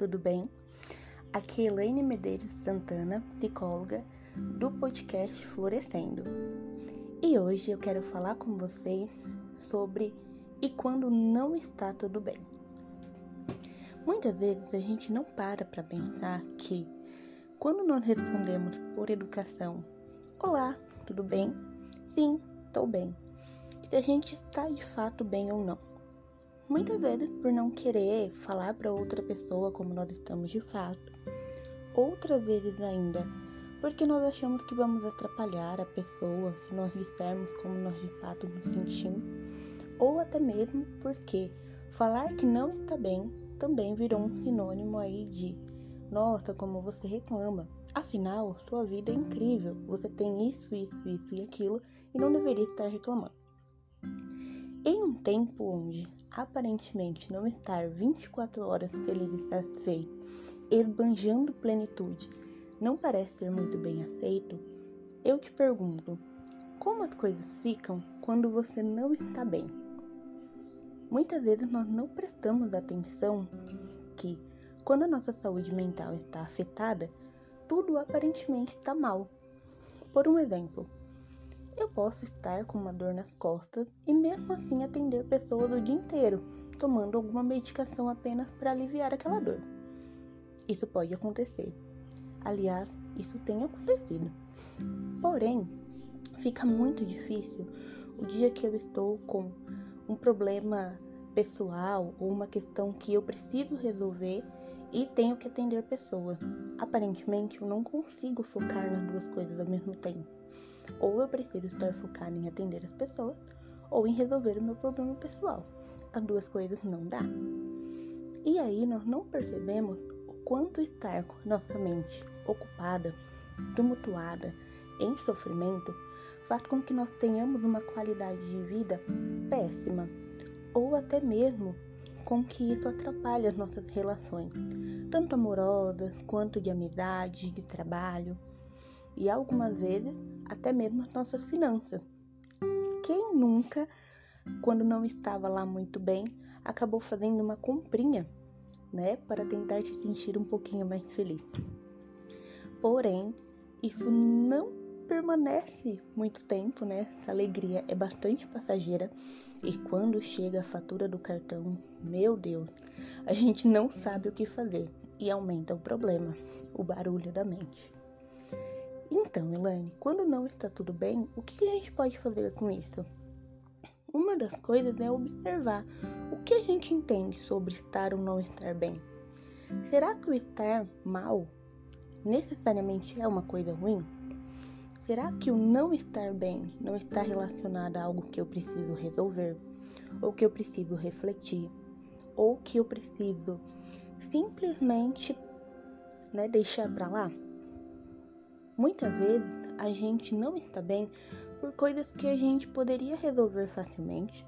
tudo bem? Aqui é Elaine Medeiros Santana, psicóloga do podcast Florescendo. E hoje eu quero falar com vocês sobre e quando não está tudo bem. Muitas vezes a gente não para para pensar que quando nós respondemos por educação, olá, tudo bem? Sim, estou bem. Se a gente está de fato bem ou não. Muitas vezes por não querer falar para outra pessoa como nós estamos de fato. Outras vezes ainda porque nós achamos que vamos atrapalhar a pessoa se nós dissermos como nós de fato nos sentimos. Ou até mesmo porque falar que não está bem também virou um sinônimo aí de nossa, como você reclama. Afinal, sua vida é incrível. Você tem isso, isso, isso e aquilo e não deveria estar reclamando. Em um tempo onde aparentemente não estar 24 horas feliz e satisfeito, esbanjando plenitude, não parece ser muito bem aceito, eu te pergunto: como as coisas ficam quando você não está bem? Muitas vezes nós não prestamos atenção que, quando a nossa saúde mental está afetada, tudo aparentemente está mal. Por um exemplo, eu posso estar com uma dor nas costas e mesmo assim atender pessoas o dia inteiro, tomando alguma medicação apenas para aliviar aquela dor. Isso pode acontecer. Aliás, isso tem acontecido. Porém, fica muito difícil o dia que eu estou com um problema pessoal ou uma questão que eu preciso resolver e tenho que atender pessoas. Aparentemente, eu não consigo focar nas duas coisas ao mesmo tempo. Ou eu preciso estar focada em atender as pessoas, ou em resolver o meu problema pessoal. As duas coisas não dá. E aí nós não percebemos o quanto estar com nossa mente ocupada, tumultuada, em sofrimento, faz com que nós tenhamos uma qualidade de vida péssima, ou até mesmo com que isso atrapalhe as nossas relações, tanto amorosas quanto de amizade, de trabalho e algumas vezes até mesmo as nossas finanças. Quem nunca, quando não estava lá muito bem, acabou fazendo uma comprinha, né, para tentar se sentir um pouquinho mais feliz? Porém, isso não permanece muito tempo, né? Essa alegria é bastante passageira e quando chega a fatura do cartão, meu Deus, a gente não sabe o que fazer e aumenta o problema, o barulho da mente. Então, Elaine, quando não está tudo bem, o que a gente pode fazer com isso? Uma das coisas é observar o que a gente entende sobre estar ou não estar bem. Será que o estar mal necessariamente é uma coisa ruim? Será que o não estar bem não está relacionado a algo que eu preciso resolver, ou que eu preciso refletir, ou que eu preciso simplesmente né, deixar para lá? Muitas vezes a gente não está bem por coisas que a gente poderia resolver facilmente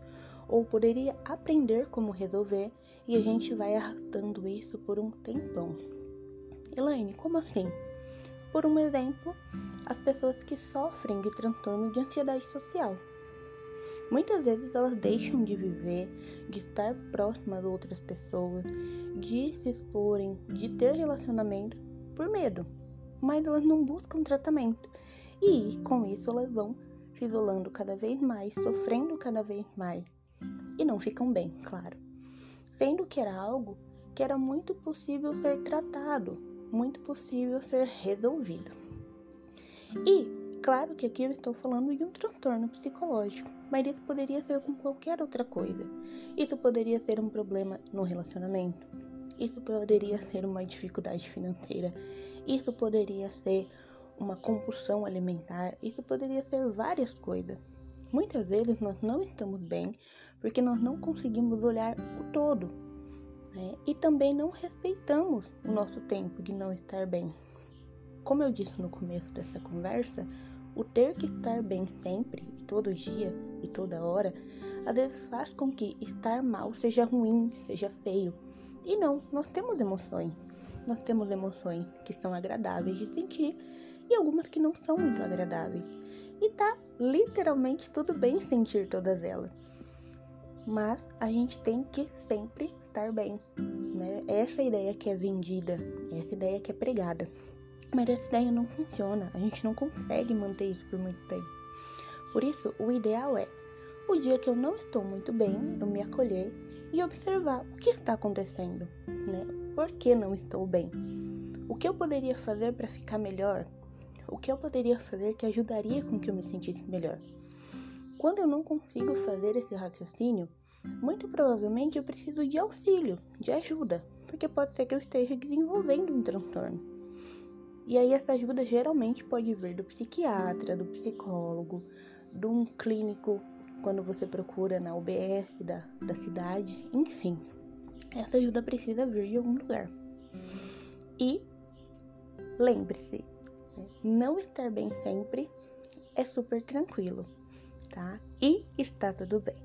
ou poderia aprender como resolver e a gente vai arrastando isso por um tempão. Elaine, como assim? Por um exemplo, as pessoas que sofrem de transtorno de ansiedade social. Muitas vezes elas deixam de viver, de estar próximas de outras pessoas, de se exporem, de ter relacionamento por medo mas elas não buscam tratamento. E com isso elas vão se isolando cada vez mais, sofrendo cada vez mais e não ficam bem, claro. Sendo que era algo que era muito possível ser tratado, muito possível ser resolvido. E claro que aqui eu estou falando de um transtorno psicológico, mas isso poderia ser com qualquer outra coisa. Isso poderia ser um problema no relacionamento, isso poderia ser uma dificuldade financeira, isso poderia ser uma compulsão alimentar, isso poderia ser várias coisas. Muitas vezes nós não estamos bem porque nós não conseguimos olhar o todo né? e também não respeitamos o nosso tempo de não estar bem. Como eu disse no começo dessa conversa, o ter que estar bem sempre, todo dia e toda hora, às vezes faz com que estar mal seja ruim, seja feio. E não, nós temos emoções nós temos emoções que são agradáveis de sentir e algumas que não são muito agradáveis. E tá literalmente tudo bem sentir todas elas. Mas a gente tem que sempre estar bem, né? Essa ideia que é vendida, essa ideia que é pregada. Mas essa ideia não funciona, a gente não consegue manter isso por muito tempo. Por isso, o ideal é o dia que eu não estou muito bem, eu me acolher e observar o que está acontecendo, né? Por que não estou bem? O que eu poderia fazer para ficar melhor? O que eu poderia fazer que ajudaria com que eu me sentisse melhor? Quando eu não consigo fazer esse raciocínio, muito provavelmente eu preciso de auxílio, de ajuda, porque pode ser que eu esteja desenvolvendo um transtorno. E aí essa ajuda geralmente pode vir do psiquiatra, do psicólogo, de um clínico quando você procura na UBS da, da cidade, enfim. Essa ajuda precisa vir de algum lugar. E lembre-se, né, não estar bem sempre é super tranquilo, tá? E está tudo bem.